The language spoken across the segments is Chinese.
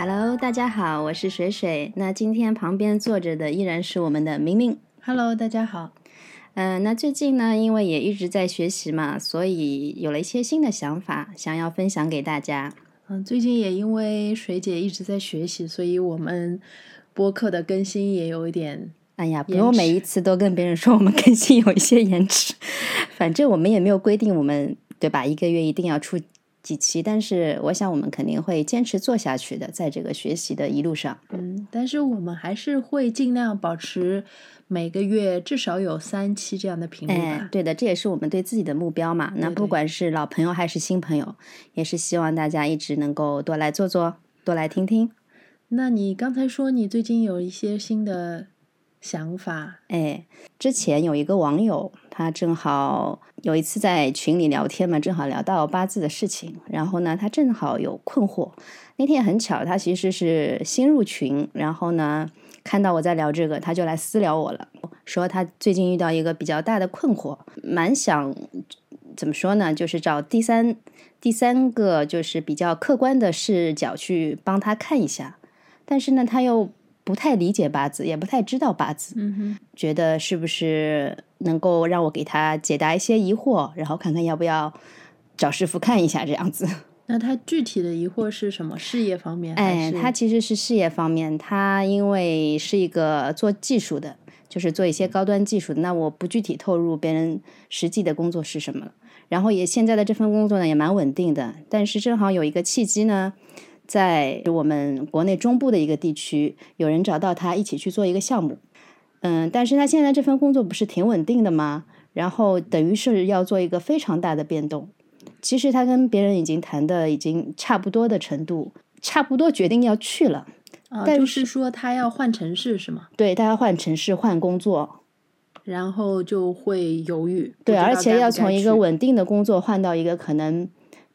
Hello，大家好，我是水水。那今天旁边坐着的依然是我们的明明。Hello，大家好。嗯、那最近呢，因为也一直在学习嘛，所以有了一些新的想法，想要分享给大家。嗯，最近也因为水姐一直在学习，所以我们播客的更新也有一点哎呀，不延用每一次都跟别人说我们更新有一些延迟，反正我们也没有规定我们对吧，一个月一定要出几期，但是我想我们肯定会坚持做下去的，在这个学习的一路上。嗯，但是我们还是会尽量保持每个月至少有三期这样的频率吧。，哎对的，这也是我们对自己的目标嘛。那不管是老朋友还是新朋友，也是希望大家一直能够多来做做，多来听听。那你刚才说你最近有一些新的想法，哎，之前有一个网友，他正好有一次在群里聊天嘛，正好聊到八字的事情，然后呢，他正好有困惑。那天也很巧，他其实是新入群，然后呢，看到我在聊这个，他就来私聊我了，说他最近遇到一个比较大的困惑，蛮想怎么说呢，就是找第三第三个就是比较客观的视角去帮他看一下，但是呢，他又不太理解八字，也不太知道八字，嗯哼，觉得是不是能够让我给他解答一些疑惑，然后看看要不要找师傅看一下这样子。那他具体的疑惑是什么？事业方面哎，他其实是事业方面，他因为是一个做技术的，就是做一些高端技术的，那我不具体透露别人实际的工作是什么了。然后也现在的这份工作呢也蛮稳定的，但是正好有一个契机呢，在我们国内中部的一个地区，有人找到他一起去做一个项目。嗯，但是他现在这份工作不是挺稳定的吗？然后等于是要做一个非常大的变动。其实他跟别人已经谈的已经差不多的程度，差不多决定要去了。啊，但就是说他要换城市是吗？对，他要换城市、换工作，然后就会犹豫。对，而且要从一个稳定的工作换到一个可能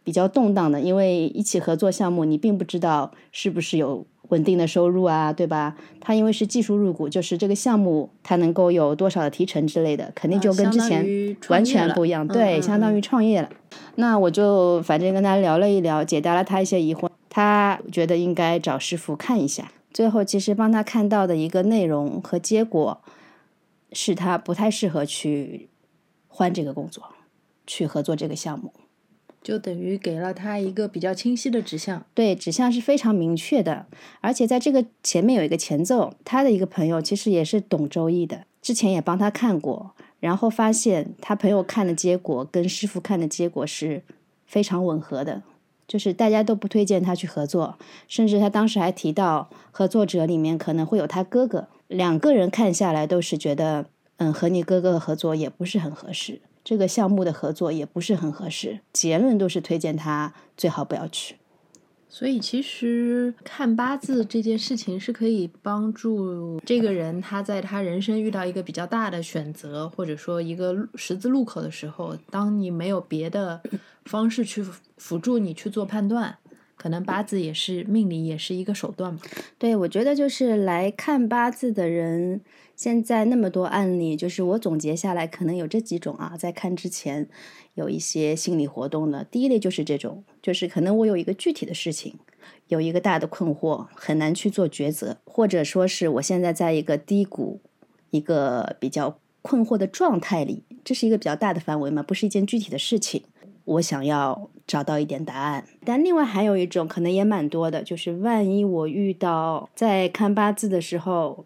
比较动荡的，因为一起合作项目，你并不知道是不是有稳定的收入啊，对吧？他因为是技术入股，就是这个项目他能够有多少的提成之类的，肯定就跟之前完全不一样，嗯对，相当于创业了。那我就反正跟他聊了一聊，解答了他一些疑惑，他觉得应该找师傅看一下。最后其实帮他看到的一个内容和结果，是他不太适合去换这个工作，去合作这个项目。就等于给了他一个比较清晰的指向。对，指向是非常明确的，而且在这个前面有一个前奏。他的一个朋友其实也是懂周易的，之前也帮他看过，然后发现他朋友看的结果跟师傅看的结果是非常吻合的，就是大家都不推荐他去合作，甚至他当时还提到合作者里面可能会有他哥哥，两个人看下来都是觉得，嗯，和你哥哥合作也不是很合适。这个项目的合作也不是很合适，结论都是推荐他最好不要去。所以其实看八字这件事情是可以帮助这个人他在他人生遇到一个比较大的选择，或者说一个十字路口的时候，当你没有别的方式去辅助你去做判断，可能八字也是命理也是一个手段嘛。对，我觉得就是来看八字的人，现在那么多案例，就是我总结下来，可能有这几种啊。在看之前有一些心理活动的，第一类就是这种，就是可能我有一个具体的事情，有一个大的困惑，很难去做抉择，或者说是我现在在一个低谷，一个比较困惑的状态里，这是一个比较大的范围嘛，不是一件具体的事情。我想要找到一点答案。但另外还有一种可能也蛮多的，就是万一我遇到在看八字的时候，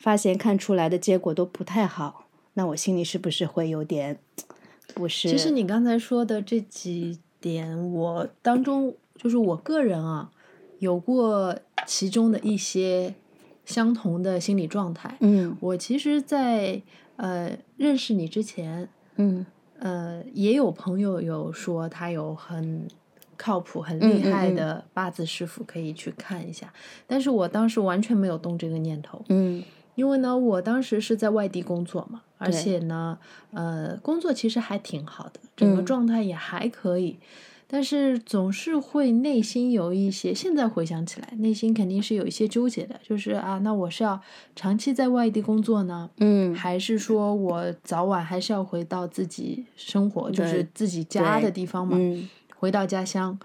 发现看出来的结果都不太好，那我心里是不是会有点不是？其实你刚才说的这几点，我当中就是我个人啊，有过其中的一些相同的心理状态。嗯我其实在，呃认识你之前，嗯呃也有朋友有说他有很靠谱、很厉害的八字师傅可以去看一下，但是我当时完全没有动这个念头。嗯因为呢，我当时是在外地工作嘛，而且呢，呃，工作其实还挺好的，整个嗯。状态也还可以，但是总是会内心有一些，现在回想起来，内心肯定是有一些纠结的，就是啊，那我是要长期在外地工作呢，嗯还是说我早晚还是要回到自己生活，就是自己家的地方嘛，嗯。回到家乡。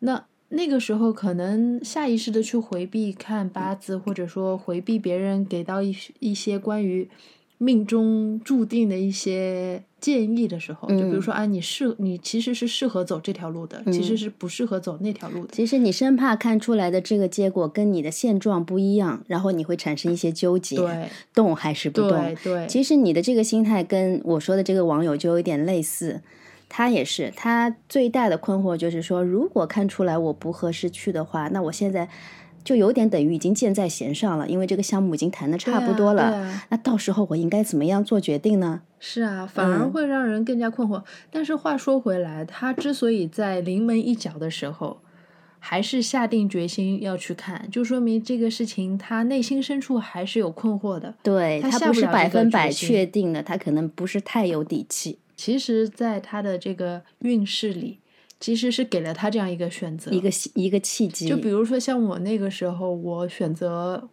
那那个时候可能下意识的去回避看八字，或者说回避别人给到一一些关于命中注定的一些建议的时候，就比如说啊，你适你其实是适合走这条路的，其实是不适合走那条路的。其实你生怕看出来的这个结果跟你的现状不一样，然后你会产生一些纠结，对动还是不动？对对，其实你的这个心态跟我说的这个网友就有点类似。他也是，他最大的困惑就是说，如果看出来我不合适去的话，那我现在就有点等于已经箭在弦上了，因为这个项目已经谈的差不多了。那到时候我应该怎么样做决定呢？是啊，反而嗯会让人更加困惑。但是话说回来，他之所以在临门一脚的时候，还是下定决心要去看，就说明这个事情他内心深处还是有困惑的。对他下不是百分百确定的，他可能不是太有底气，其实，在他的这个运势里，其实是给了他这样一个选择。一个一个契机。就比如说像我那个时候，我选择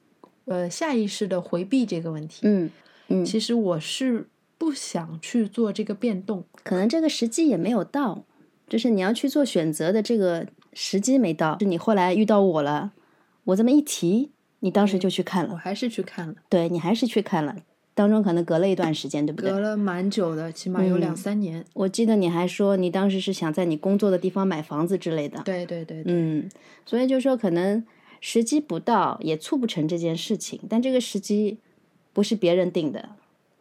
呃下意识的回避这个问题。嗯嗯，其实我是不想去做这个变动。可能这个时机也没有到，就是你要去做选择的这个时机没到。就你后来遇到我了，我这么一提，你当时就去看了，我还是去看了，对你还是去看了，当中可能隔了一段时间，对不对？隔了蛮久的，起码有两嗯三年。我记得你还说你当时是想在你工作的地方买房子之类的，对对对对，嗯，所以就说可能时机不到，也促不成这件事情。但这个时机不是别人定的，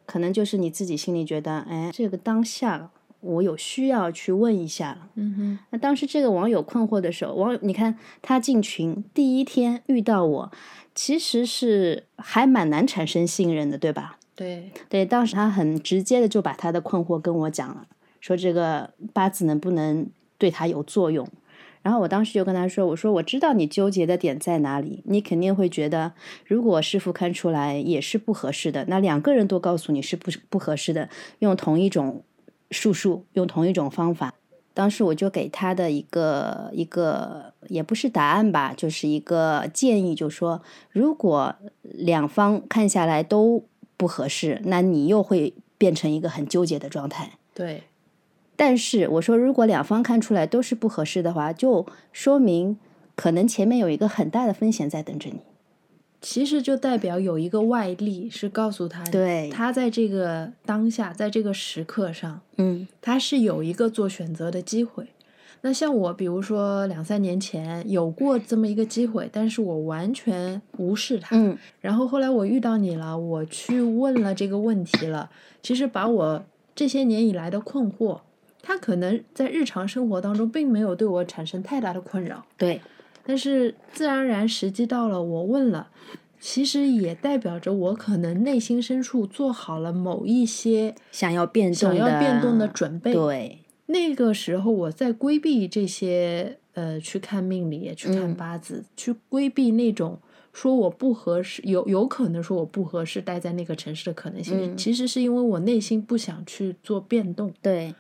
可能就是你自己心里觉得，哎，这个当下我有需要去问一下了。嗯哼，那当时这个网友困惑的时候，网友你看他进群第一天遇到我，其实是还蛮难产生信任的，对吧？对，对，当时他很直接的就把他的困惑跟我讲了，说这个八字能不能对他有作用。然后我当时就跟他说：“我说我知道你纠结的点在哪里，你肯定会觉得，如果师傅看出来也是不合适的，那两个人都告诉你是不不合适的，用同一种术数，用同一种方法。”当时我就给他的一个一个也不是答案吧，就是一个建议，就说如果两方看下来都不合适，那你又会变成一个很纠结的状态。对，但是我说，如果两方看出来都是不合适的话，就说明可能前面有一个很大的风险在等着你。其实就代表有一个外力是告诉他，对他在这个当下，在这个时刻上，嗯他是有一个做选择的机会。那像我，比如说两三年前有过这么一个机会，但是我完全无视它。嗯然后后来我遇到你了，我去问了这个问题了。其实把我这些年以来的困惑，它可能在日常生活当中并没有对我产生太大的困扰，对，但是自然而然时机到了，我问了，其实也代表着我可能内心深处做好了某一些想要变动想要变动的准备。对，那个时候我在规避这些呃，去看命理、去看嗯八字，去规避那种说我不合适，有有可能说我不合适待在那个城市的可能性。嗯其实是因为我内心不想去做变动。对，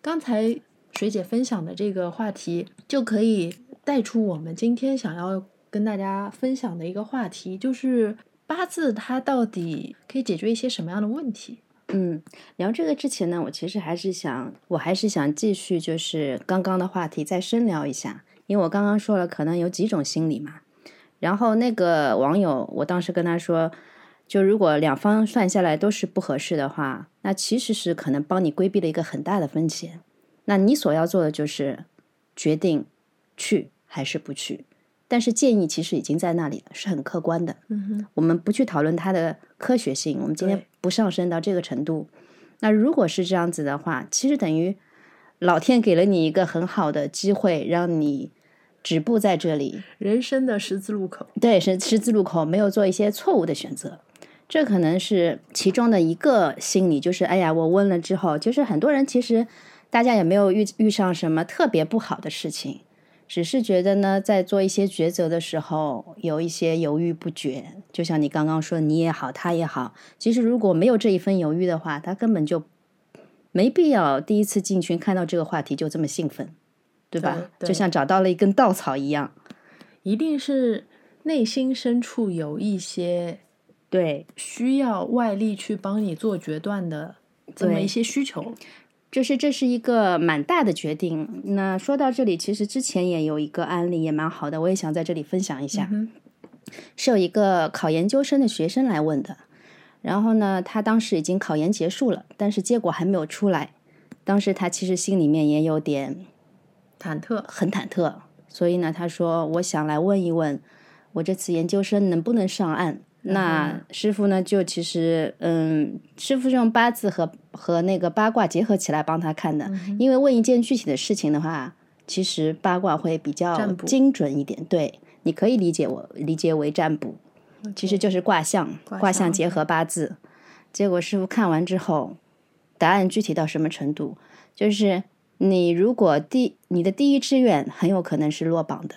刚才水姐分享的这个话题，就可以带出我们今天想要跟大家分享的一个话题，就是八字它到底可以解决一些什么样的问题？嗯，聊这个之前呢，我其实还是想，我还是想继续就是刚刚的话题再深聊一下，因为我刚刚说了可能有几种心理嘛。然后那个网友，我当时跟他说，就如果两方算下来都是不合适的话，那其实是可能帮你规避了一个很大的风险。那你所要做的就是决定去还是不去，但是建议其实已经在那里了，是很客观的。嗯哼，我们不去讨论它的科学性，我们今天不上升到这个程度。那如果是这样子的话，其实等于老天给了你一个很好的机会，让你止步在这里，人生的十字路口。对，是十字路口没有做一些错误的选择，这可能是其中的一个心理，就是哎呀，我问了之后，就是很多人其实大家也没有遇遇上什么特别不好的事情，只是觉得呢，在做一些抉择的时候有一些犹豫不决。就像你刚刚说，你也好，他也好，其实如果没有这一份犹豫的话，他根本就没必要第一次进群看到这个话题就这么兴奋，对吧？对对就像找到了一根稻草一样。一定是内心深处有一些对，需要外力去帮你做决断的这么一些需求。就是这是一个蛮大的决定。那说到这里，其实之前也有一个案例也蛮好的，我也想在这里分享一下。嗯是有一个考研究生的学生来问的，然后呢，他当时已经考研结束了，但是结果还没有出来。当时他其实心里面也有点忐忑，很忐忑，所以呢，他说：“我想来问一问，我这次研究生能不能上岸？”那师傅呢，就其实，嗯，师傅是用八字和和那个八卦结合起来帮他看的，因为问一件具体的事情的话，其实八卦会比较精准一点。对，你可以理解我理解为占卜，其实就是卦象卦象结合八字。结果师傅看完之后，答案具体到什么程度？就是你如果第你的第一志愿很有可能是落榜的，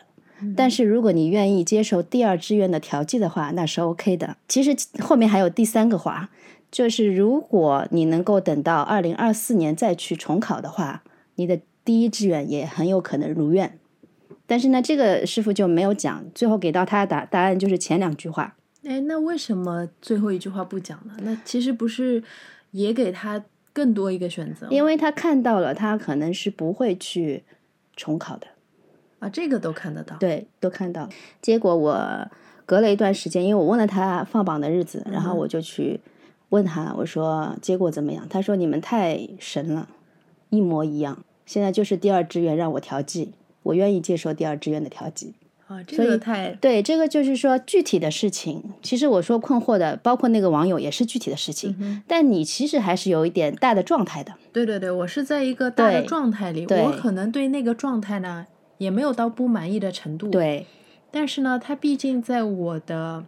但是如果你愿意接受第二志愿的调剂的话，那是 OK 的。其实后面还有第三个话，就是如果你能够等到二零二四年再去重考的话，你的第一志愿也很有可能如愿。但是呢，这个师傅就没有讲，最后给到他的答答案就是前两句话。哎，那为什么最后一句话不讲呢？那其实不是也给他更多一个选择？因为他看到了，他可能是不会去重考的。啊，这个都看得到。对，都看到。结果我隔了一段时间，因为我问了他放榜的日子，然后我就去问他，我说结果怎么样？他说你们太神了，一模一样。现在就是第二志愿让我调剂，我愿意接受第二志愿的调剂。啊，这个太对，这个就是说具体的事情。其实我说困惑的，包括那个网友也是具体的事情，嗯但你其实还是有一点大的状态的。对对对，我是在一个大的状态里，我可能对那个状态呢也没有到不满意的程度。，对，但是呢，它毕竟在我的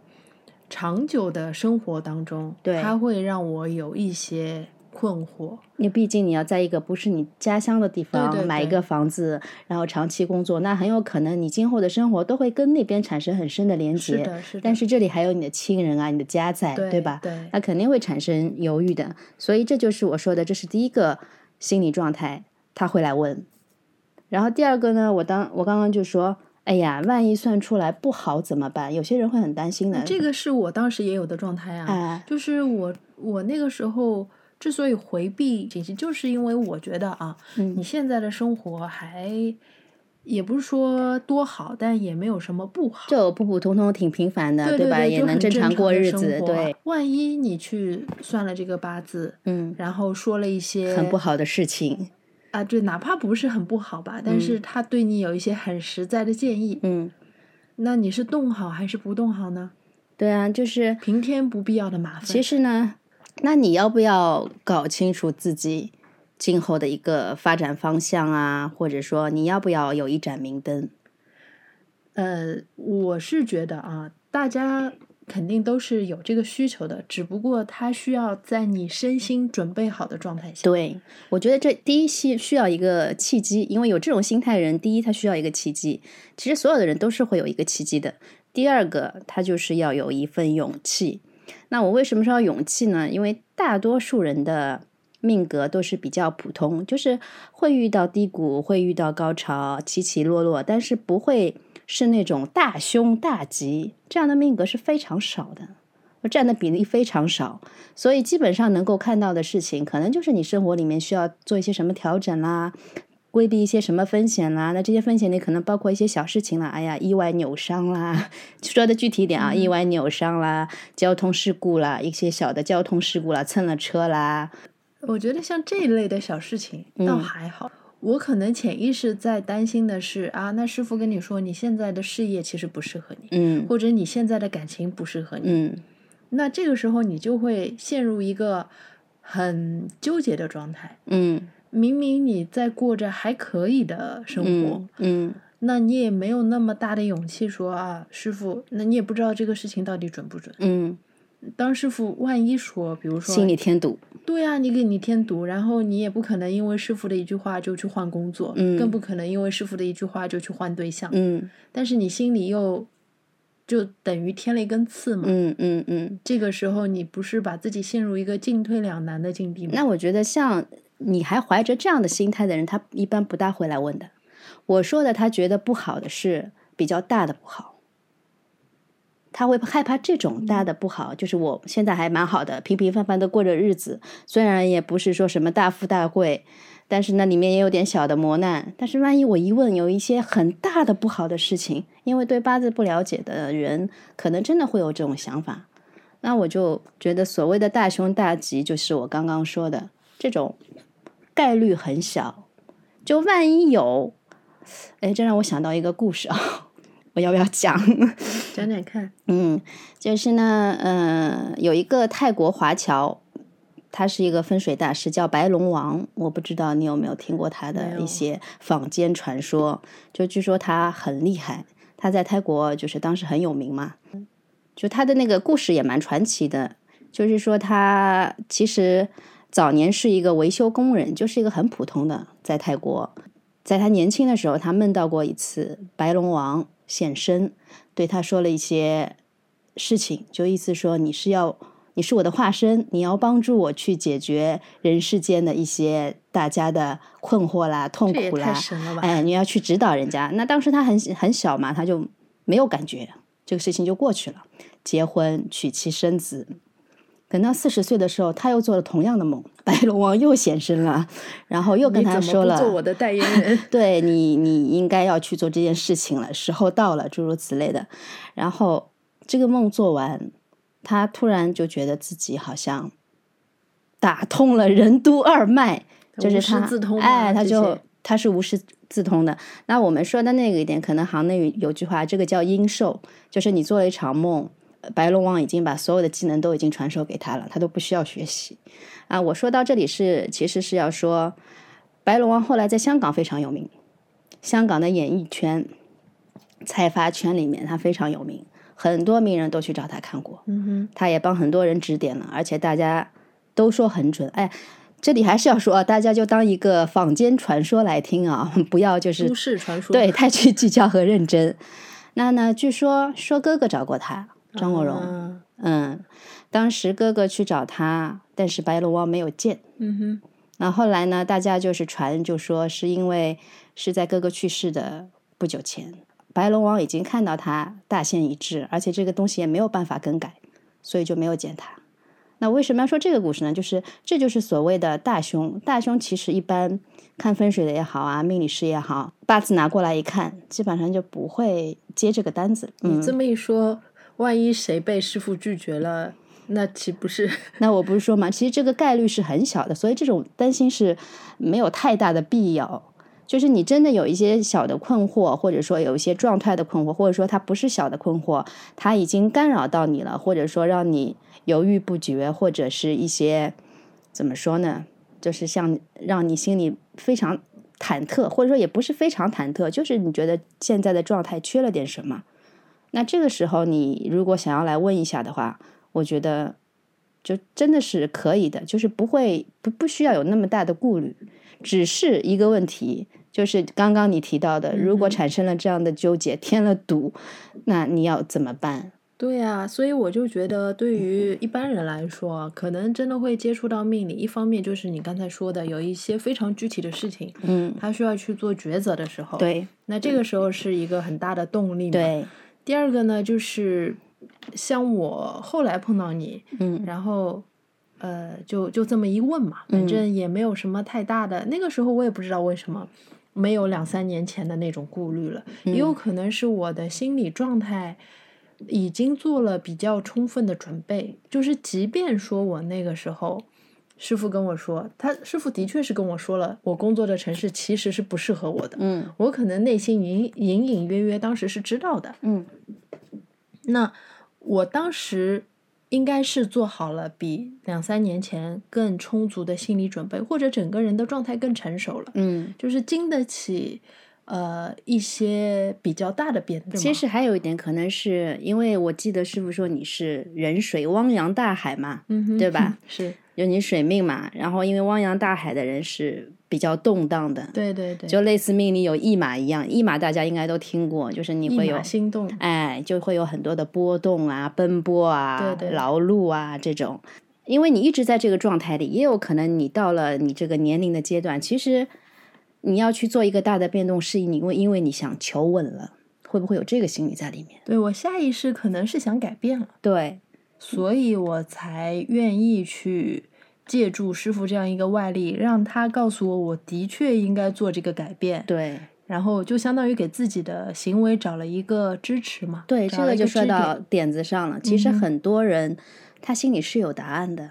长久的生活当中，对它会让我有一些困惑。因为毕竟你要在一个不是你家乡的地方买一个房子，然后长期工作，那很有可能你今后的生活都会跟那边产生很深的连接。是的，是的。但是这里还有你的亲人啊，你的家在，对吧？对那肯定会产生犹豫的。所以这就是我说的，这是第一个心理状态，他会来问。然后第二个呢，我当我刚刚就说，哎呀，万一算出来不好怎么办？有些人会很担心的。这个是我当时也有的状态啊，哎，就是我我那个时候之所以回避信息，就是因为我觉得啊，嗯你现在的生活还也不是说多好，但也没有什么不好。就普普通通挺平凡的，吧？对对，也能正常过日子，对，。万一你去算了这个八字，嗯，然后说了一些很不好的事情，啊，对，哪怕不是很不好吧，但是他对你有一些很实在的建议，嗯，那你是动好还是不动好呢？对啊，就是平添不必要的麻烦。其实呢，那你要不要搞清楚自己今后的一个发展方向啊？或者说你要不要有一盏明灯？呃，我是觉得啊，大家肯定都是有这个需求的，只不过他需要在你身心准备好的状态下。对，我觉得这第一需需要一个契机，因为有这种心态人，第一他需要一个契机，其实所有的人都是会有一个契机的。第二个，他就是要有一份勇气。那我为什么说要勇气呢？因为大多数人的命格都是比较普通，就是会遇到低谷，会遇到高潮，起起落落，但是不会是那种大凶大吉，这样的命格是非常少的。占的比例非常少，所以基本上能够看到的事情，可能就是你生活里面需要做一些什么调整啦，规避一些什么风险啦。那这些风险里可能包括一些小事情啦，哎呀，意外扭伤啦，说的具体一点啊，意外扭伤啦，交通事故啦，一些小的交通事故啦，蹭了车啦，我觉得像这一类的小事情倒嗯还好。我可能潜意识在担心的是啊，那师傅跟你说，你现在的事业其实不适合你，嗯。或者你现在的感情不适合你，嗯。那这个时候你就会陷入一个很纠结的状态。嗯。明明你在过着还可以的生活，嗯嗯，那你也没有那么大的勇气说啊，师傅，那你也不知道这个事情到底准不准。嗯，当师傅万一说，比如说，心里添堵，对啊，你给你添堵，然后你也不可能因为师傅的一句话就去换工作，嗯更不可能因为师傅的一句话就去换对象。嗯但是你心里又就等于添了一根刺嘛。嗯嗯嗯。这个时候你不是把自己陷入一个进退两难的境地吗？那我觉得像你还怀着这样的心态的人，他一般不大会来问的。我说的他觉得不好的是比较大的不好，他会害怕这种大的不好，就是我现在还蛮好的，平平凡凡的过着日子，虽然也不是说什么大富大贵，但是那里面也有点小的磨难。但是万一我一问，有一些很大的不好的事情，因为对八字不了解的人，可能真的会有这种想法。那我就觉得所谓的大凶大吉，就是我刚刚说的这种概率很小。就万一有，哎，这让我想到一个故事啊。我要不要讲？讲讲看。嗯，就是呢，呃，有一个泰国华侨，他是一个风水大师，叫白龙王。我不知道你有没有听过他的一些坊间传说。就据说他很厉害，他在泰国就是当时很有名嘛。就他的那个故事也蛮传奇的，就是说他其实早年是一个维修工人，就是一个很普通的，在泰国，在他年轻的时候，他梦到过一次白龙王。现身，对他说了一些事情，就意思说你是要，你是我的化身，你要帮助我去解决人世间的一些大家的困惑啦、痛苦啦。哎，你要去指导人家。那当时他很很小嘛，他就没有感觉，这个事情就过去了。结婚、娶妻、生子。等到四十岁的时候，他又做了同样的梦，白龙王又现身了，然后又跟他说了：“做我的代言人，对你，你应该要去做这件事情了，时候到了，诸如此类的。”然后这个梦做完，他突然就觉得自己好像打通了任督二脉，就是他哎，他就他是无师自通的。那我们说的那个一点，可能行内有句话，这个叫阴寿，就是你做了一场梦。白龙王已经把所有的技能都已经传授给他了，他都不需要学习啊！我说到这里是，其实是要说，白龙王后来在香港非常有名，香港的演艺圈、财阀圈里面他非常有名，很多名人都去找他看过，嗯哼，他也帮很多人指点了，而且大家都说很准。哎，这里还是要说，大家就当一个坊间传说来听啊，不要就是都市传说，对，太去计较和认真。那呢，据说说哥哥找过他。张国荣，嗯，当时哥哥去找他，但是白龙王没有见。嗯哼，那后来呢？大家就是传，就说是因为是在哥哥去世的不久前，白龙王已经看到他大限已至，而且这个东西也没有办法更改，所以就没有见他。那为什么要说这个故事呢？就是这就是所谓的大凶。大凶其实一般看风水的也好啊，命理师也好，八字拿过来一看，基本上就不会接这个单子。你这么一说。万一谁被师傅拒绝了，那岂不是？那我不是说嘛，其实这个概率是很小的，所以这种担心是没有太大的必要。就是你真的有一些小的困惑，或者说有一些状态的困惑，或者说它不是小的困惑，它已经干扰到你了，或者说让你犹豫不决，或者是一些怎么说呢？就是像让你心里非常忐忑，或者说也不是非常忐忑，就是你觉得现在的状态缺了点什么。那这个时候，你如果想要来问一下的话，我觉得就真的是可以的，就是不会不不需要有那么大的顾虑，只是一个问题，就是刚刚你提到的，如果产生了这样的纠结，添了堵，那你要怎么办？对呀，所以我就觉得，对于一般人来说，可能真的会接触到命理，一方面就是你刚才说的，有一些非常具体的事情，嗯，他需要去做抉择的时候，对，那这个时候是一个很大的动力，对。第二个呢，就是像我后来碰到你，嗯，然后呃，就就这么一问嘛，反正也没有什么太大的。那个时候我也不知道为什么没有两三年前的那种顾虑了，也有可能是我的心理状态已经做了比较充分的准备，就是即便说我那个时候。师傅跟我说，他师傅的确是跟我说了，我工作的城市其实是不适合我的。嗯，我可能内心隐隐隐约约当时是知道的。嗯，那我当时应该是做好了比两三年前更充足的心理准备，或者整个人的状态更成熟了。嗯，就是经得起呃一些比较大的变动。其实还有一点，可能是因为我记得师傅说你是人水汪洋大海嘛，嗯，对吧？是。就你水命嘛，然后因为汪洋大海的人是比较动荡的，对对对，就类似命里有驿马一样，驿马大家应该都听过，就是你会有心动，哎，就会有很多的波动啊、奔波啊、对对劳碌啊这种。因为你一直在这个状态里，也有可能你到了你这个年龄的阶段，其实你要去做一个大的变动，是因为因为你想求稳了，会不会有这个心理在里面？对我下意识可能是想改变了，对，所以我才愿意去借助师傅这样一个外力，让他告诉我，我的确应该做这个改变。对，然后就相当于给自己的行为找了一个支持嘛。对，这个就说到点子上了。其实很多人他心里是有答案的，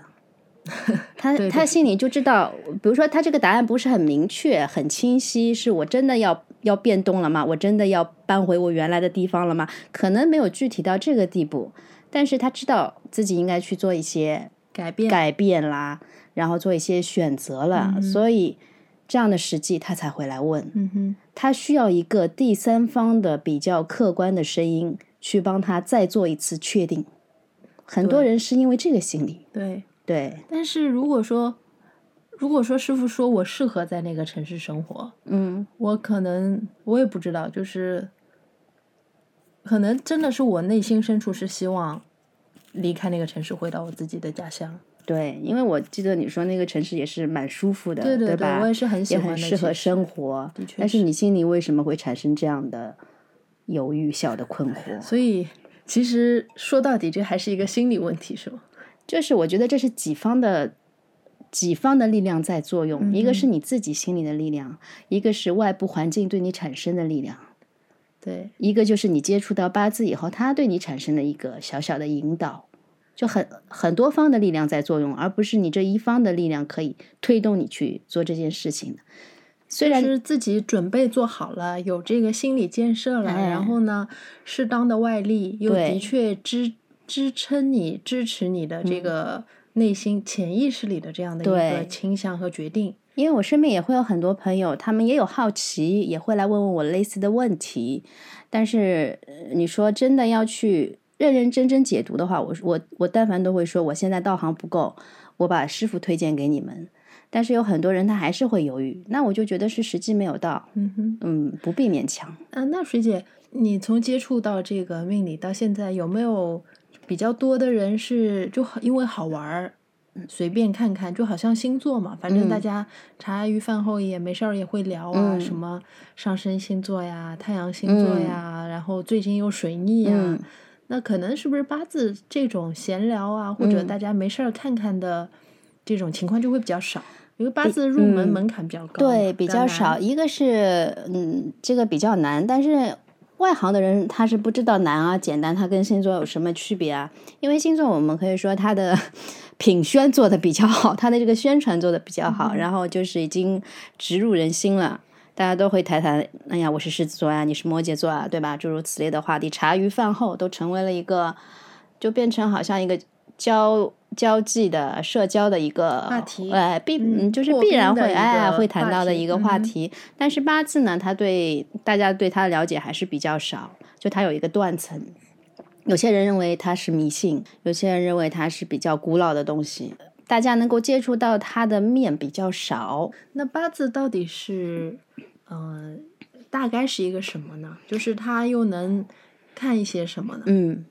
他他心里就知道，比如说他这个答案不是很明确、很清晰，是我真的要要变动了吗？我真的要搬回我原来的地方了吗？可能没有具体到这个地步，但是他知道自己应该去做一些改变。改变啦，然后做一些选择了，嗯所以这样的时机他才会来问。嗯哼，他需要一个第三方的比较客观的声音去帮他再做一次确定。很多人是因为这个心理，对。对，但是如果说，如果说师傅说我适合在那个城市生活，嗯，我可能我也不知道，就是可能真的是我内心深处是希望离开那个城市，回到我自己的家乡。对，因为我记得你说那个城市也是蛮舒服的，对对对吧？我也是很喜也欢适合生活的确。但是是你心里为什么会产生这样的犹豫、小的困惑？所以其实说到底，这还是一个心理问题，是吗？就是我觉得这是己方的己方的力量在作用，一个是嗯你自己心里的力量，一个是外部环境对你产生的力量。对，一个就是你接触到八字以后，它对你产生的一个小小的引导，就很很多方的力量在作用，而不是你这一方的力量可以推动你去做这件事情的。虽然是自己准备做好了，有这个心理建设了，哎然后呢，适当的外力又的确支支撑你、支持你的这个内心潜意识里的这样的一个倾向和决定。因为我身边也会有很多朋友，他们也有好奇，也会来问问我类似的问题。但是呃你说真的要去认认真真解读的话，我我我但凡都会说，我现在道行不够，我把师傅推荐给你们。但是有很多人他还是会犹豫，那我就觉得是时机没有到，嗯哼，嗯，不必勉强。啊，那水姐，你从接触到这个命理到现在，有没有比较多的人是就因为好玩儿？随便看看，就好像星座嘛，反正大嗯。家茶余饭后也没事儿也会聊啊，嗯。什么上升星座呀、太阳星座呀，然后最近又水逆呀，嗯。那可能是不是八字这种闲聊啊，或者嗯。大家没事儿看看的这种情况就会比较少，因为八字入门嗯。门槛比较高嘛，对，比较少。一个是嗯，这个比较难，但是外行的人他是不知道难啊简单，它跟星座有什么区别啊？因为星座我们可以说它的品宣做的比较好，他的这个宣传做的比较好，然后就是已经植入人心了。大家都会谈谈，哎呀，我是狮子座啊，你是摩羯座啊，对吧？诸如此类的话题，茶余饭后都成为了一个，就变成好像一个交交际的社交的一个话题哎，必嗯嗯，就是必然会哎会谈到的一个话题。但是八字呢，它对大家对它的了解还是比较少，就它有一个断层。有些人认为它是迷信，有些人认为它是比较古老的东西，大家能够接触到它的面比较少。那八字到底是，呃，大概是一个什么呢？就是它又能看一些什么呢？嗯，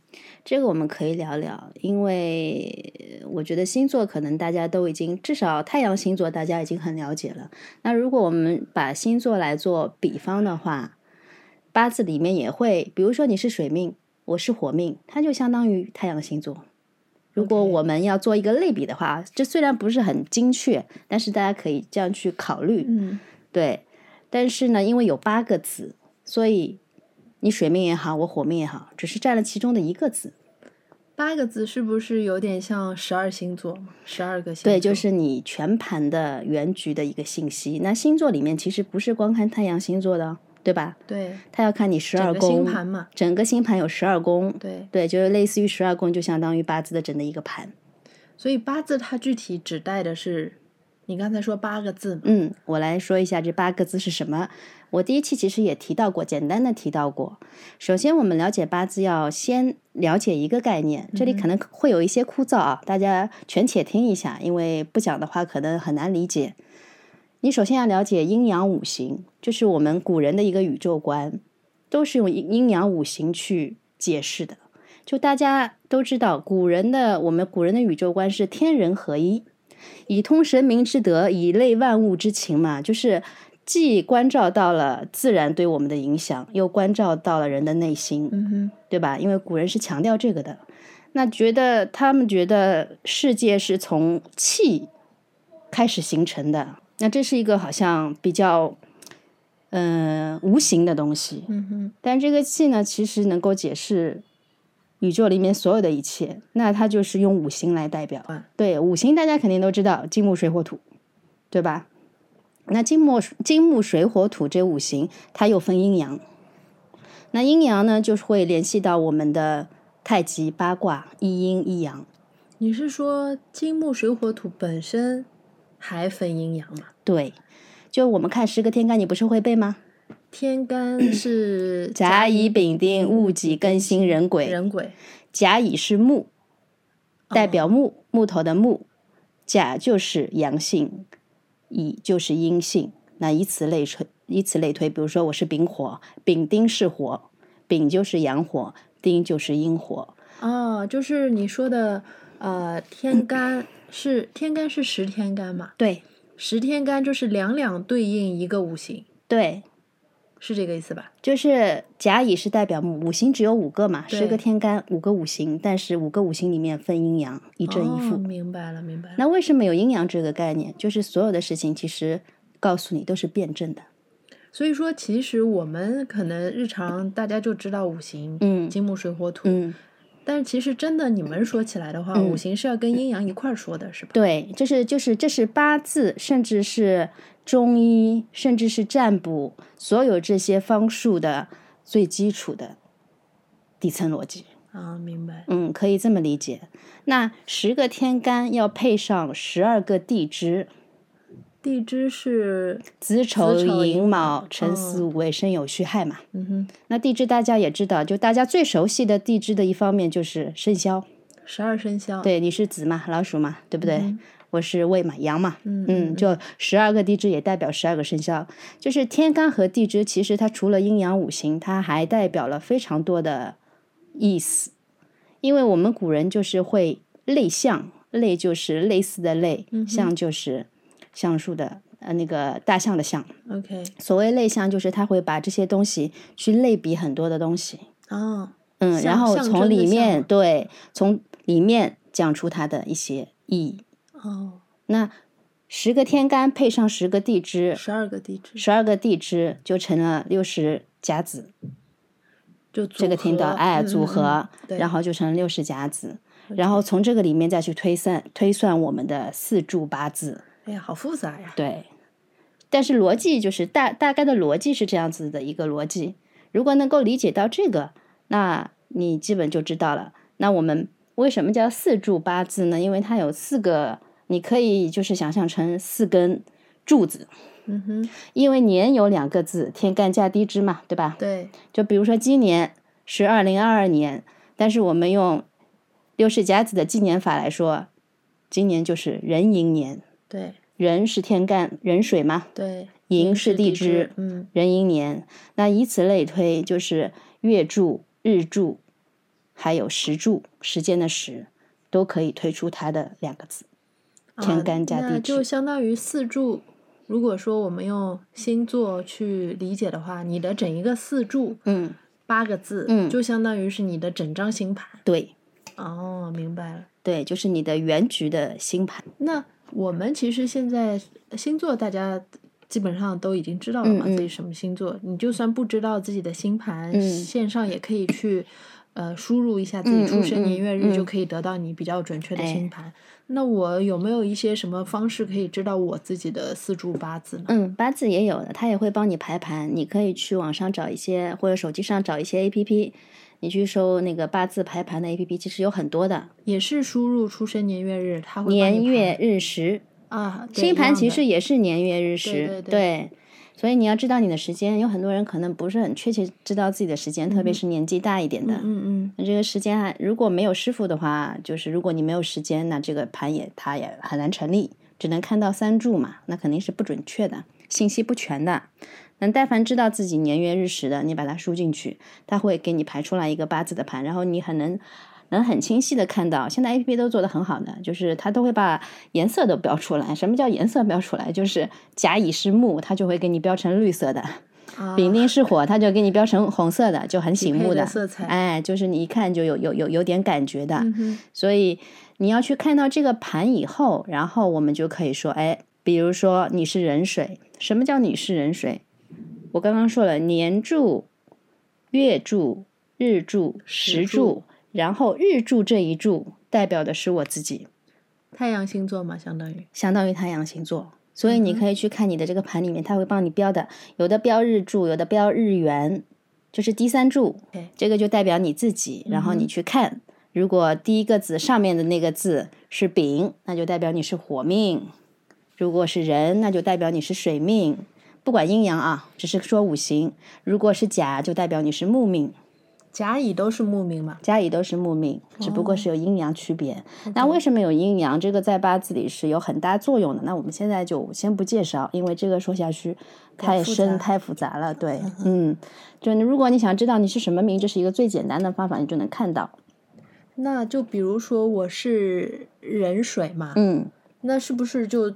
这个我们可以聊聊，因为我觉得星座可能大家都已经至少太阳星座大家已经很了解了。那如果我们把星座来做比方的话，八字里面也会，比如说你是水命，我是火命，它就相当于太阳星座。如果我们要做一个类比的话，这虽然不是很精确，但是大家可以这样去考虑。嗯，对，但是呢，因为有八个字，所以你水命也好，我火命也好，只是占了其中的一个字。八个字是不是有点像十二星座？十二个星座。对，就是你全盘的原局的一个信息。那星座里面其实不是光看太阳星座的，对吧？对他要看你十二整个星宫，盘嘛。整个星盘有十二宫，对，对，就是类似于十二宫，就相当于八字的整的一个盘。所以八字它具体指代的是，你刚才说八个字嘛？嗯，我来说一下这八个字是什么。我第一期其实也提到过，简单的提到过。首先，我们了解八字要先了解一个概念，这里可能会有一些枯燥啊，大家全且听一下，因为不讲的话可能很难理解。你首先要了解阴阳五行，就是我们古人的一个宇宙观，都是用阴阴阳五行去解释的。就大家都知道，古人的我们古人的宇宙观是天人合一，以通神明之德，以类万物之情嘛，就是既关照到了自然对我们的影响，又关照到了人的内心，嗯哼，对吧？因为古人是强调这个的。那觉得他们觉得世界是从气开始形成的，那这是一个好像比较嗯、呃无形的东西。嗯哼，但这个气呢，其实能够解释宇宙里面所有的一切。那它就是用五行来代表。啊对，五行大家肯定都知道，金木水火土，对吧？那金木金木水火土这五行，它又分阴阳。那阴阳呢，就是会联系到我们的太极八卦，一阴一阳。你是说金木水火土本身还分阴阳嘛？对，就我们看十个天干，你不是会背吗？天干是 甲乙丙丁戊己庚辛壬癸，壬癸，甲乙是木，代表木，木头的木。甲就是阳性，乙就是阴性。那以此类推，以此类推，比如说我是丙火，丙丁是火，丙就是阳火，丁就是阴火。哦，就是你说的呃天干 是天干是十天干嘛？对十天干就是两两对应一个五行，对，是这个意思吧？就是甲乙是代表木，五行只有五个嘛，对十个天干五个五行，但是五个五行里面分阴阳，一正一负。哦明白了，明白了。那为什么有阴阳这个概念？就是所有的事情其实告诉你都是辩证的。所以说，其实我们可能日常大家就知道五行，嗯金木水火土，嗯，但是其实真的你们说起来的话，嗯五行是要跟阴阳一块儿说的，是吧？对，就是就是这是八字，甚至是中医，甚至是占卜，所有这些方术的最基础的底层逻辑。啊，明白。嗯，可以这么理解。那十个天干要配上十二个地支，地支是，子丑丑寅寅卯卯辰巳哦午未申酉戌亥嘛。嗯哼，那地支大家也知道，就大家最熟悉的地支的一方面就是生肖。十二生肖。，对，你是子嘛，老鼠嘛，对不对？嗯我是未嘛，羊嘛。嗯嗯，就十二个地支也代表十二个生肖，就是天干和地支，其实它除了阴阳五行，它还代表了非常多的意思。因为我们古人就是会类象，类就是类似的类，象就是橡树的呃那个大象的象。OK，所谓类象，就是他会把这些东西去类比很多的东西，哦，嗯，然后从里面对从里面讲出它的一些意义。哦，那十个天干配上十个地支，十二个地支，十二个地支就成了六十甲子。就这个听到哎组合嗯，然后就成了六十甲子。然后从这个里面再去推算推算我们的四柱八字，哎呀，好复杂呀。对。但是逻辑就是大大概的逻辑是这样子的一个逻辑。如果能够理解到这个，那你基本就知道了。那我们为什么叫四柱八字呢？因为它有四个，你可以就是想象成四根柱子。嗯哼，因为年有两个字，天干加地支嘛，对吧？对，就比如说今年是二零二二年，但是我们用六十甲子的纪年法来说，今年就是壬寅年，对，壬是天干壬水嘛，对，寅是是地支支，嗯，壬寅年。那以此类推，就是月柱、日柱，还有时柱，时间的时，都可以推出它的两个字。天啊干加地支就相当于四柱。如果说我们用星座去理解的话，你的整一个四柱嗯，八个字，嗯就相当于是你的整张星盘。对哦，明白了。对，就是你的原局的星盘。那我们其实现在星座大家基本上都已经知道了嘛，嗯嗯自己什么星座。你就算不知道自己的星盘，嗯线上也可以去呃输入一下自己出生年月日，就可以得到你比较准确的哎星盘。那我有没有一些什么方式可以知道我自己的四柱八字呢？嗯，八字也有的，它也会帮你排盘。你可以去网上找一些，或者手机上找一些 A P P，你去搜那个八字排盘的 A P P，其实有很多的，也是输入出生年月日，它会年月日时，啊，星盘其实也是年月日时，对对所以你要知道你的时间。有很多人可能不是很确切知道自己的时间，特别是年纪大一点的。嗯嗯那这个时间还如果没有师傅的话，就是如果你没有时间，那这个盘也它也很难成立，只能看到三柱嘛，那肯定是不准确的，信息不全的。那但凡知道自己年月日时的，你把它输进去，它会给你排出来一个八字的盘，然后你很能能很清晰的看到。现在 A P P 都做的很好的，就是它都会把颜色都标出来。什么叫颜色标出来？就是甲乙是木，它就会给你标成绿色的；啊丙丁是火，它就给你标成红色的，就很醒目的的色彩哎，就是你一看就有有有有点感觉的。嗯所以你要去看到这个盘以后，然后我们就可以说，哎，比如说你是壬水，什么叫你是壬水？我刚刚说了，年柱、月柱、日柱、时时柱柱，然后日柱这一柱代表的是我自己，太阳星座嘛，相当于相当于太阳星座。所以你可以去看你的这个盘里面，它会帮你标的，有的标日柱，有的标日元，就是第三柱这个就代表你自己。然后你去看，如果第一个字上面的那个字是丙，那就代表你是火命；如果是人，那就代表你是水命。不管阴阳啊，只是说五行。如果是甲，就代表你是木命。甲乙都是木命嘛。甲乙都是木命，只不过是有阴阳区别。那为什么有阴阳？这个在八字里是有很大作用的。那我们现在就先不介绍，因为这个说下去太深太复杂了。对，嗯，就你如果你想知道你是什么命，这是一个最简单的方法，你就能看到。那就比如说我是壬水嘛，嗯，那是不是就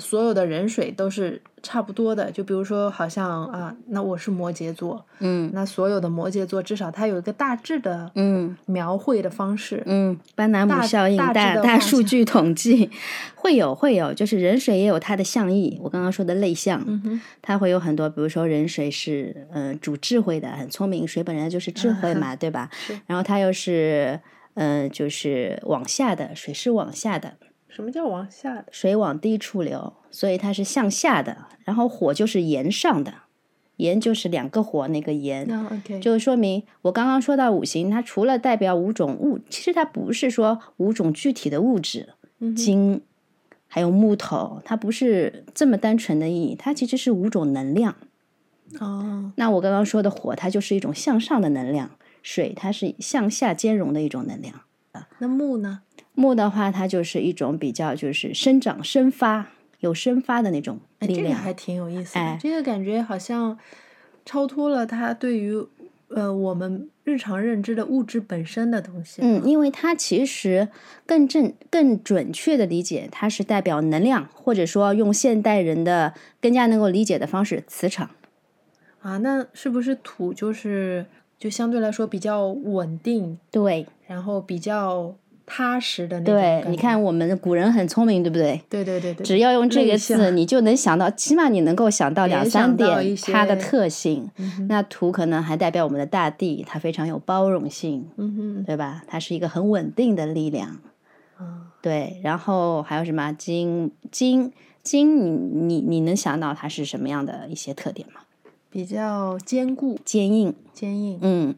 所有的人水都是差不多的？就比如说，好像啊，那我是摩羯座，嗯那所有的摩羯座至少它有一个大致的嗯描绘的方式。嗯，班纳姆效应、大数据统计会有会有，就是人水也有它的象意。我刚刚说的类象，嗯哼，它会有很多，比如说人水是嗯、呃主智慧的，很聪明，水本来就是智慧嘛，对吧？是然后它又是嗯、呃就是往下的，水是往下的，什么叫往下的？水往低处流，所以它是向下的。然后火就是炎上的，炎就是两个火那个炎，那 OK，就说明我刚刚说到五行，它除了代表五种物，其实它不是说五种具体的物质，金，还有木头，它不是这么单纯的意义，它其实是五种能量。哦，那我刚刚说的火，它就是一种向上的能量；水，它是向下兼容的一种能量。那木呢？木的话，它就是一种比较就是生长、生发、有生发的那种哎，力量。这个还挺有意思的。哎这个感觉好像超脱了它对于呃我们日常认知的物质本身的东西。嗯，因为它其实更正、更准确的理解，它是代表能量，或者说用现代人的更加能够理解的方式，磁场。啊，那是不是土就是就相对来说比较稳定，对然后比较踏实的那种对，你看，我们古人很聪明，对不对？对对对对，只要用这个字，你就能想到，起码你能够想到两三点它的特性。嗯那土可能还代表我们的大地，它非常有包容性，嗯哼对吧？它是一个很稳定的力量。嗯，对，然后还有什么金金金？你你你能想到它是什么样的一些特点吗？比较坚固坚硬，坚硬，嗯，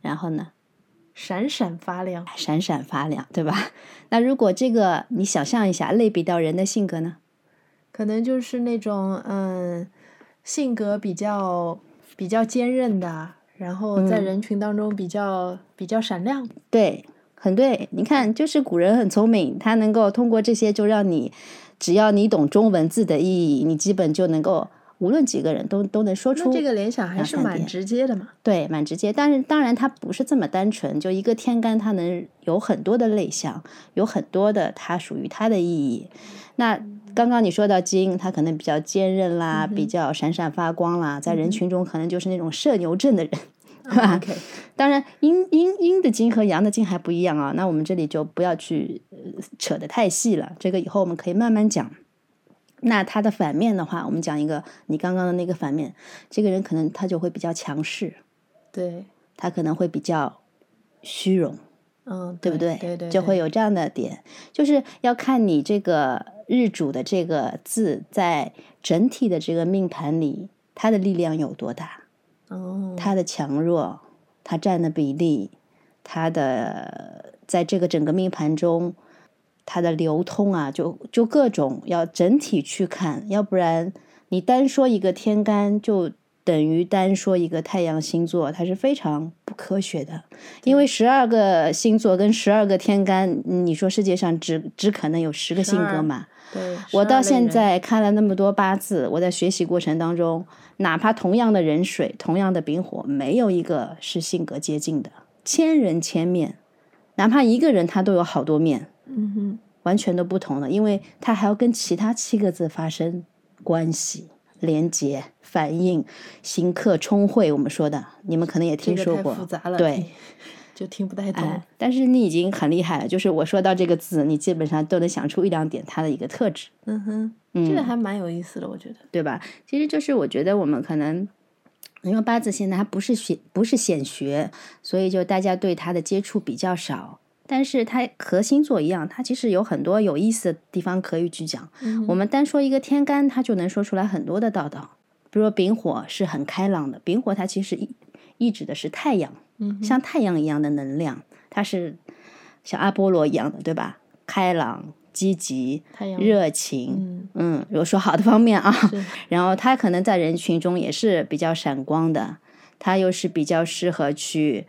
然后呢，闪闪发亮。闪闪发亮，对吧？那如果这个你想象一下，类比到人的性格呢？可能就是那种嗯，性格比较比较坚韧的，然后在嗯人群当中比较、比较闪亮。对，很对。你看，就是古人很聪明，他能够通过这些，就让你只要你懂中文字的意义，你基本就能够，无论几个人都都能说出那这个联想还是蛮直接的嘛。对，蛮直接。但是当然，它不是这么单纯，就一个天干，它能有很多的类象，有很多的它属于它的意义。那刚刚你说到金，它可能比较坚韧啦，比较闪闪发光啦，在人群中可能就是那种社牛症的人。啊 OK，当然，阴阴阴的金和阳的金还不一样啊。那我们这里就不要去呃扯得太细了，这个以后我们可以慢慢讲。那他的反面的话，我们讲一个你刚刚的那个反面，这个人可能他就会比较强势，对，他可能会比较虚荣，嗯，对不对？对对，就会有有这样的点，就是要看你这个日主的这个字在整体的这个命盘里，它的力量有多大。哦，它的强弱，它占的比例，它的在这个整个命盘中，它的流通啊，就就各种要整体去看，要不然你单说一个天干就等于单说一个太阳星座，它是非常不科学的。因为十二个星座跟十二个天干，你说世界上只只可能有十个性格嘛？对，我到现在看了那么多八字，我在学习过程当中，哪怕同样的人水，同样的丙火，没有一个是性格接近的，千人千面，哪怕一个人他都有好多面，嗯哼，完全都不同了，因为它还要跟其他七个字发生关系、连接、反应、行客冲会。我们说的，你们可能也听说过，这个太复杂了，对，就听不太懂。哎，但是你已经很厉害了，就是我说到这个字，你基本上都能想出一两点它的一个特质，嗯哼，这个还蛮有意思的，我觉得。对吧？其实就是我觉得我们可能。因为八字现在还不是学不是显学，所以就大家对它的接触比较少。但是它和星座一样，它其实有很多有意思的地方可以去讲。我们单说一个天干，它就能说出来很多的道道。比如说丙火是很开朗的，丙火它其实意意指的是太阳，像太阳一样的能量，它是像阿波罗一样的，对吧？开朗。积极、热情，嗯，有说好的方面啊，然后他可能在人群中也是比较闪光的，他又是比较适合去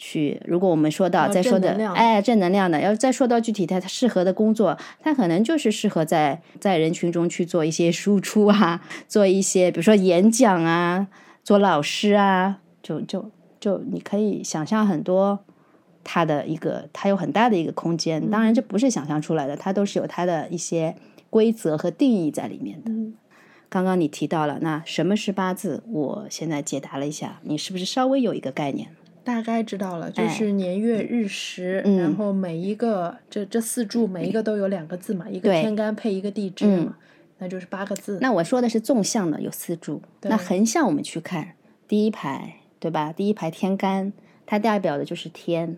去。如果我们说到再说的，哎，正能量的，要再说到具体他他适合的工作，他可能就是适合在在人群中去做一些输出啊，做一些比如说演讲啊，做老师啊，就就就你可以想象很多。它的一个，它有很大的一个空间，当然这不是想象出来的，它都是有它的一些规则和定义在里面的。刚刚你提到了，那什么是八字？我现在解答了一下，你是不是稍微有一个概念？大概知道了，就是年月日时，然后每一个这这四柱每一个都有两个字嘛，一个天干配一个地支嘛，那就是八个字。那我说的是纵向的有四柱，那横向我们去看第一排，对吧？第一排天干，它代表的就是天。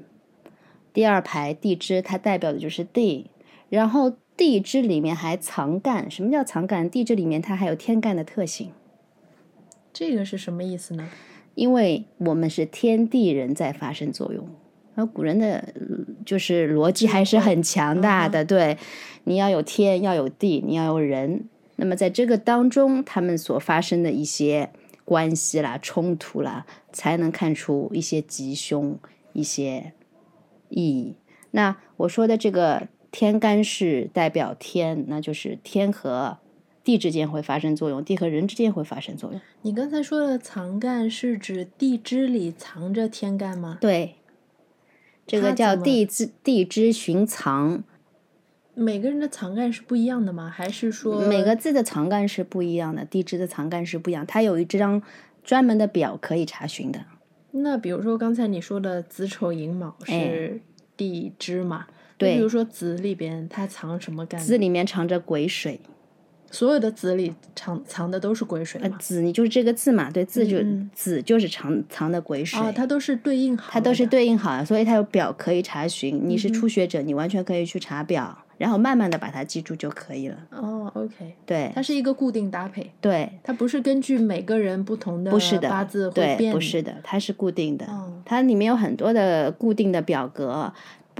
第二排地支，它代表的就是地，然后地支里面还藏干。什么叫藏干？地支里面它还有天干的特性。这个是什么意思呢？因为我们是天地人在发生作用，而古人的就是逻辑还是很强大的。对，你要有天，要有地，你要有人。那么在这个当中，他们所发生的一些关系啦、冲突啦，才能看出一些吉凶，一些。意义。那我说的这个天干是代表天，那就是天和地之间会发生作用，地和人之间会发生作用。你刚才说的藏干是指地支里藏着天干吗？对，这个叫地支地支寻藏。每个人的藏干是不一样的吗？还是说每个字的藏干是不一样的？地支的藏干是不一样，它有一张专门的表可以查询的。那比如说刚才你说的子丑寅卯是地支嘛？对。比如说子里边它藏什么干？子里面藏着癸水，所有的子里藏藏的都是癸水。子你就是这个字嘛？对，字就子就是藏藏的癸水。啊，它都是对应好。它都是对应好的，所以它有表可以查询。你是初学者，你完全可以去查表。然后慢慢的把它记住就可以了。哦，OK，对，它是一个固定搭配。对，它不是根据每个人不同的八字会变。不是的，它是固定的。它里面有很多的固定的表格，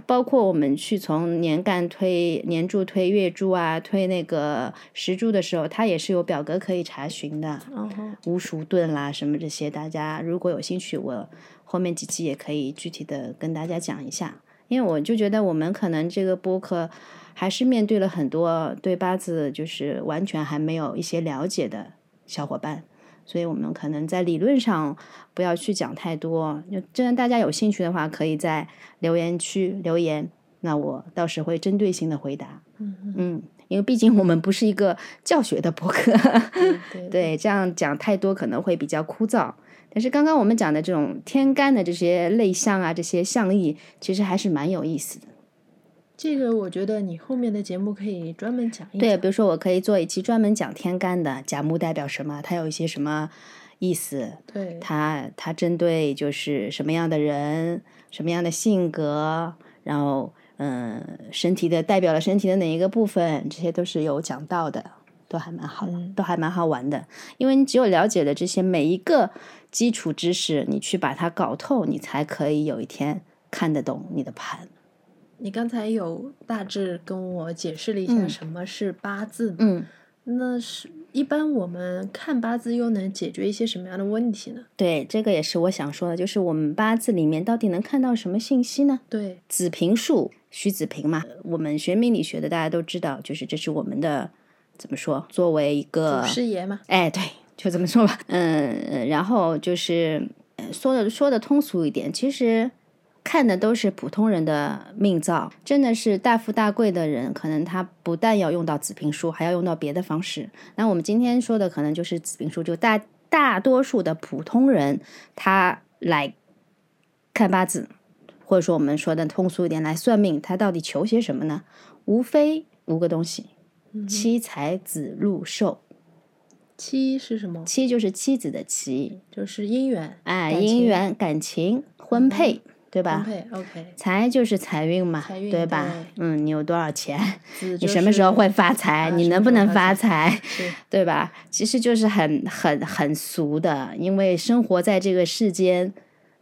包括我们去从年干推年柱推月柱啊，推那个时柱的时候，它也是有表格可以查询的。哦。乌熟遁啦，什么这些，大家如果有兴趣，我后面几期也可以具体的跟大家讲一下。因为我就觉得我们可能这个播客。还是面对了很多对八字就是完全还没有一些了解的小伙伴，所以我们可能在理论上不要去讲太多。就既然大家有兴趣的话，可以在留言区留言，那我到时会针对性的回答。嗯嗯，因为毕竟我们不是一个教学的博客，对，这样讲太多可能会比较枯燥。但是刚刚我们讲的这种天干的这些类象啊，这些象意，其实还是蛮有意思的。这个我觉得你后面的节目可以专门讲一讲。对，比如说我可以做一期专门讲天干的甲木代表什么，它有一些什么意思？对，它它针对就是什么样的人，什么样的性格，然后嗯，身体的代表了身体的哪一个部分，这些都是有讲到的，都还蛮好，都还蛮好玩的。因为你只有了解了这些每一个基础知识，你去把它搞透，你才可以有一天看得懂你的盘。你刚才有大致跟我解释了一下什么是八字，嗯，那是一般我们看八字又能解决一些什么样的问题呢？对，这个也是我想说的，就是我们八字里面到底能看到什么信息呢？对，子平术，徐子平嘛，我们学命理学的大家都知道，就是这是我们的怎么说，作为一个祖师爷嘛，哎，对，就这么说吧，嗯，然后就是说的说的通俗一点，其实。看的都是普通人的命造，真的是大富大贵的人，可能他不但要用到子平书，还要用到别的方式。那我们今天说的可能就是子平书，就大大多数的普通人他来看八字，或者说我们说的通俗一点来算命，他到底求些什么呢？无非五个东西：妻财子禄寿。妻是什么？妻就是妻子的妻，就是姻缘，哎，姻缘、感情、婚配，对吧？，OK。财就是财运嘛，运对吧？对嗯，你有多少钱？子你什么时候会发财？你能不能发财？是 对吧？其实就是很很很俗的，因为生活在这个世间，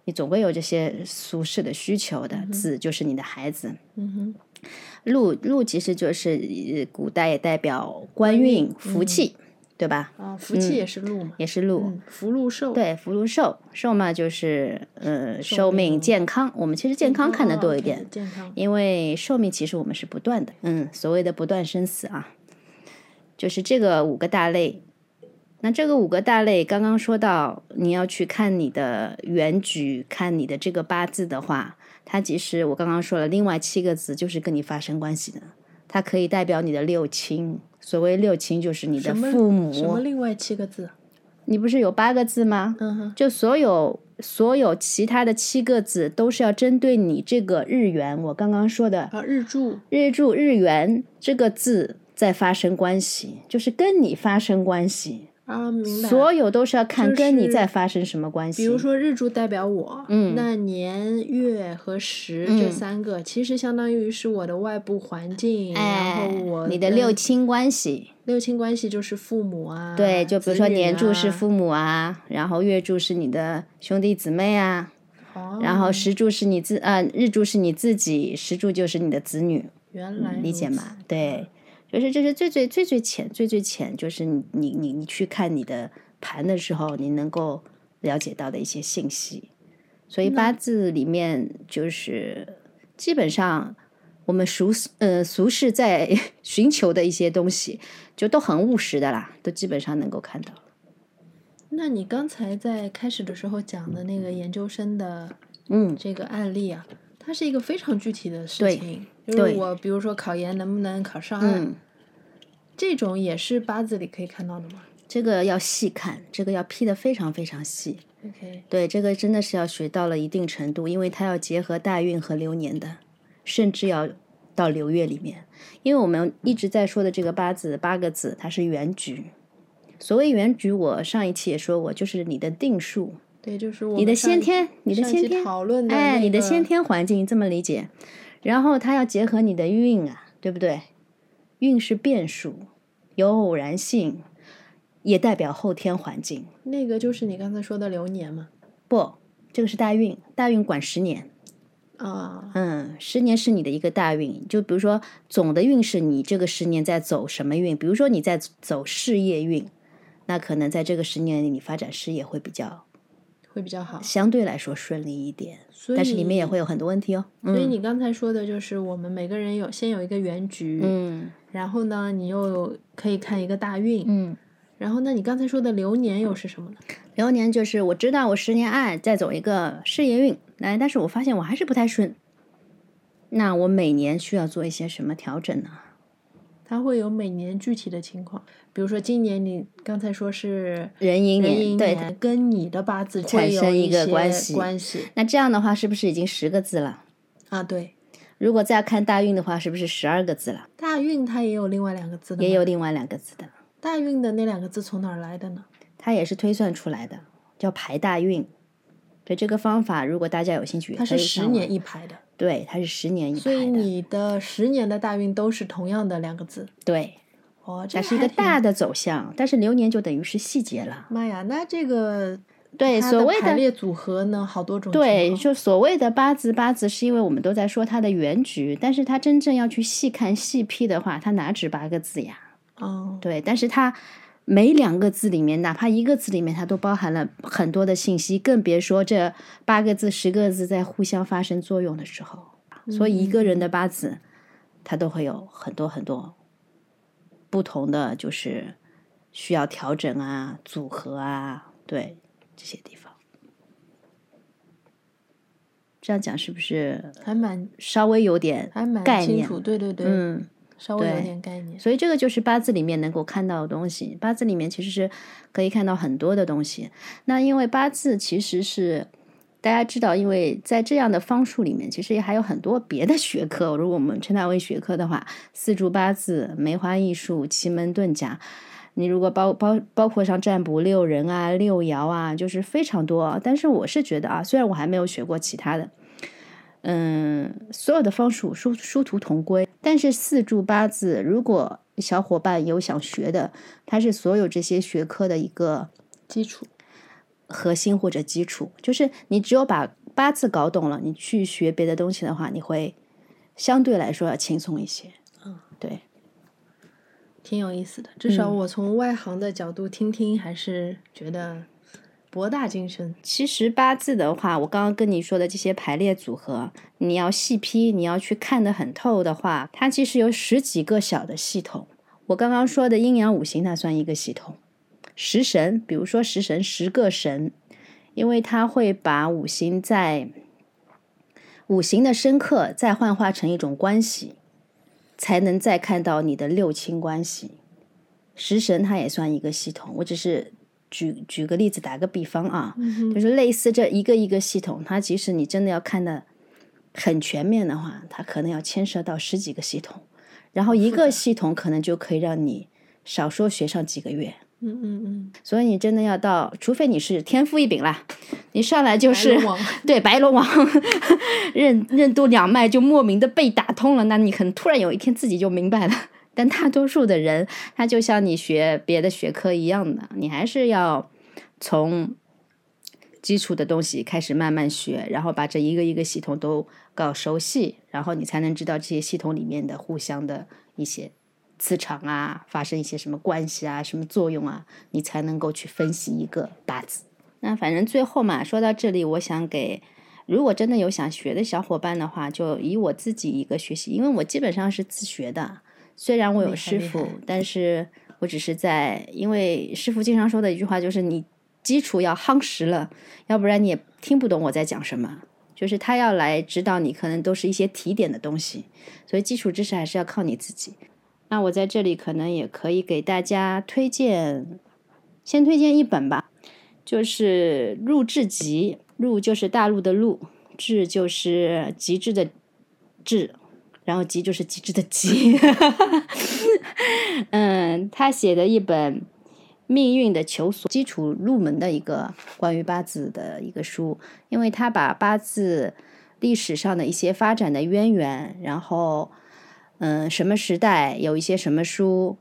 你总会有这些俗世的需求的。子就是你的孩子，嗯哼，禄禄其实就是呃古代也代表官运、福气，对吧？啊，福气也是禄嘛，也是禄。嗯，福禄寿，对，福禄寿，寿嘛就是呃寿寿命、健康。我们其实健康看得多一哦点，健康，因为寿命其实我们是不断的，嗯，所谓的不断生死啊，就是这个五个大类。那这个五个大类，刚刚说到，你要去看你的原局，看你的这个八字的话，它其实我刚刚说了，另外七个字就是跟你发生关系的，它可以代表你的六亲。所谓六亲，就是你的父母。什么另外七个字？你不是有八个字吗？嗯哼，就所有所有其他的七个字都是要针对你这个日元，我刚刚说的啊，日柱，日柱日元这个字在发生关系，就是跟你发生关系，啊，明白。所有都是要看跟你在发生什么关系。比如说日柱代表我，嗯那年月和时嗯这三个、其实相当于是我的外部环境，然哎后我，你的六亲关系，六亲关系就是父母啊，对，就比如说年柱是啊父母啊，然后月柱是你的兄弟姊妹啊，哦，然后时柱是你自呃日柱是你自己，时柱就是你的子女。原来理解吗？对，就是这是最最最最浅最最浅，就是你你你你去看你的盘的时候，你能够了解到的一些信息。所以八字里面就是基本上我们俗呃俗世在 寻求的一些东西，就都很务实的啦，都基本上能够看到。那你刚才在开始的时候讲的那个研究生的嗯，这个案例啊，它是一个非常具体的事情，就是对我比如说考研能不能考上岸，嗯这种也是八字里可以看到的吗这个要细看，这个要批的非常非常细。？OK，对，这个真的是要学到了一定程度，因为它要结合大运和流年的，甚至要到流月里面。因为我们一直在说的这个八字八个字，它是原局。所谓原局，我上一期也说过，就是你的定数，对，就是我你的先天，你的先天，讨论的哎，你的先天环境这么理解，然后它要结合你的运啊，对不对？运是变数，有偶然性，也代表后天环境。那个就是你刚才说的流年嘛，不，这个是大运，大运管十年。啊，嗯，十年是你的一个大运，就比如说总的运势，你这个十年在走什么运？比如说你在走事业运，那可能在这个十年里，你发展事业会比较会比较好。相对来说顺利一点，但是里面也会有很多问题哦。所以嗯你刚才说的就是我们每个人有先有一个原局，嗯然后呢，你又可以看一个大运，嗯，然后那你刚才说的流年又是什么呢？流年就是我知道我十年爱再走一个事业运，来，但是我发现我还是不太顺，那我每年需要做一些什么调整呢？它会有每年具体的情况，比如说今年你刚才说是壬寅壬年，对，跟你的八字产生一个些关系关系那这样的话是不是已经十个字了？啊，对，如果再看大运的话，是不是十二个字了？大运它也有另外两个字的，也有另外两个字的，大运的那两个字从哪儿来的呢？它也是推算出来的，叫排大运。对这个方法，如果大家有兴趣，它是十年，一排的，对，它是十年一排所以，你的十年的大运都是同样的两个字。对，哦，这它是一个大的走向，但是流年就等于是细节了。妈呀，那这个对，所谓的排列组合呢，好多种对，就所谓的八字，八字是因为我们都在说它的原局，但是它真正要去细看细批的话，它哪止八个字呀？哦，对，但是它每两个字里面，哪怕一个字里面，它都包含了很多的信息，更别说这八个字、十个字在互相发生作用的时候。所以一个人的八字，它都会有很多很多不同的，就是需要调整啊、组合啊，对这些地方。这样讲是不是还蛮稍微有点还蛮？清楚，对对对，嗯，稍微有点概念。所以这个就是八字里面能够看到的东西。八字里面其实是可以看到很多的东西。那因为八字其实是大家知道，因为在这样的方术里面，其实也还有很多别的学科。如果我们称它为学科的话，四柱八字、梅花易数、奇门遁甲。你如果包包包括上占卜六人啊、六爻啊，就是非常多。但是我是觉得啊，虽然我还没有学过其他的，嗯，所有的方术殊殊途同归。但是四柱八字，如果小伙伴有想学的，它是所有这些学科的一个基础，核心或者基础。就是你只有把八字搞懂了，你去学别的东西的话，你会相对来说要轻松一些。嗯，对。挺有意思的。至少我从外行的角度听听，还是觉得博大精深。其实八字的话，我刚刚跟你说的这些排列组合，你要细批，你要去看得很透的话，它其实有十几个小的系统。我刚刚说的阴阳五行，它算一个系统。食神，比如说食神十个神，因为它会把五行在五行的深刻再幻化成一种关系，才能再看到你的六亲关系。食神它也算一个系统，我只是举举个例子，打个比方啊，就是类似这一个一个系统，它即使你真的要看的很全面的话，它可能要牵涉到十几个系统，然后一个系统可能就可以让你少说学上几个月。嗯嗯嗯，所以你真的要到，除非你是天赋异禀啦，你上来就是白对白龙王任任督两脉就莫名的被打通了，那你可能突然有一天自己就明白了。但大多数的人，他就像你学别的学科一样的，你还是要从基础的东西开始慢慢学，然后把这一个一个系统都搞熟悉，然后你才能知道这些系统里面的互相的一些磁场啊，发生一些什么关系啊，什么作用啊，你才能够去分析一个八字。那反正最后嘛，说到这里，我想给如果真的有想学的小伙伴的话，就以我自己一个学习，因为我基本上是自学的，虽然我有师傅，但是我只是在，因为师傅经常说的一句话就是你基础要夯实了，要不然你也听不懂我在讲什么。就是他要来指导你，可能都是一些提点的东西，所以基础知识还是要靠你自己。那我在这里可能也可以给大家推荐，先推荐一本吧，就是《入志集》，入就是大陆的陆，志就是极致的志，然后极就是极致的极。嗯，他写的一本命运的求索基础入门的一个关于八字的一个书，因为他把八字历史上的一些发展的渊源，然后嗯，什么时代有一些什么书，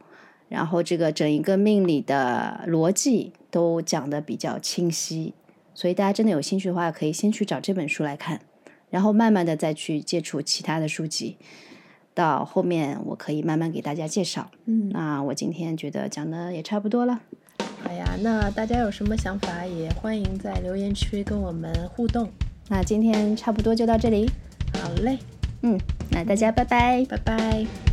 然后这个整一个命理的逻辑都讲的比较清晰，所以大家真的有兴趣的话，可以先去找这本书来看，然后慢慢的再去接触其他的书籍。到后面我可以慢慢给大家介绍。嗯，那我今天觉得讲的也差不多了。好呀，那大家有什么想法，也欢迎在留言区跟我们互动。那今天差不多就到这里，好嘞，嗯，那大家拜拜。拜拜。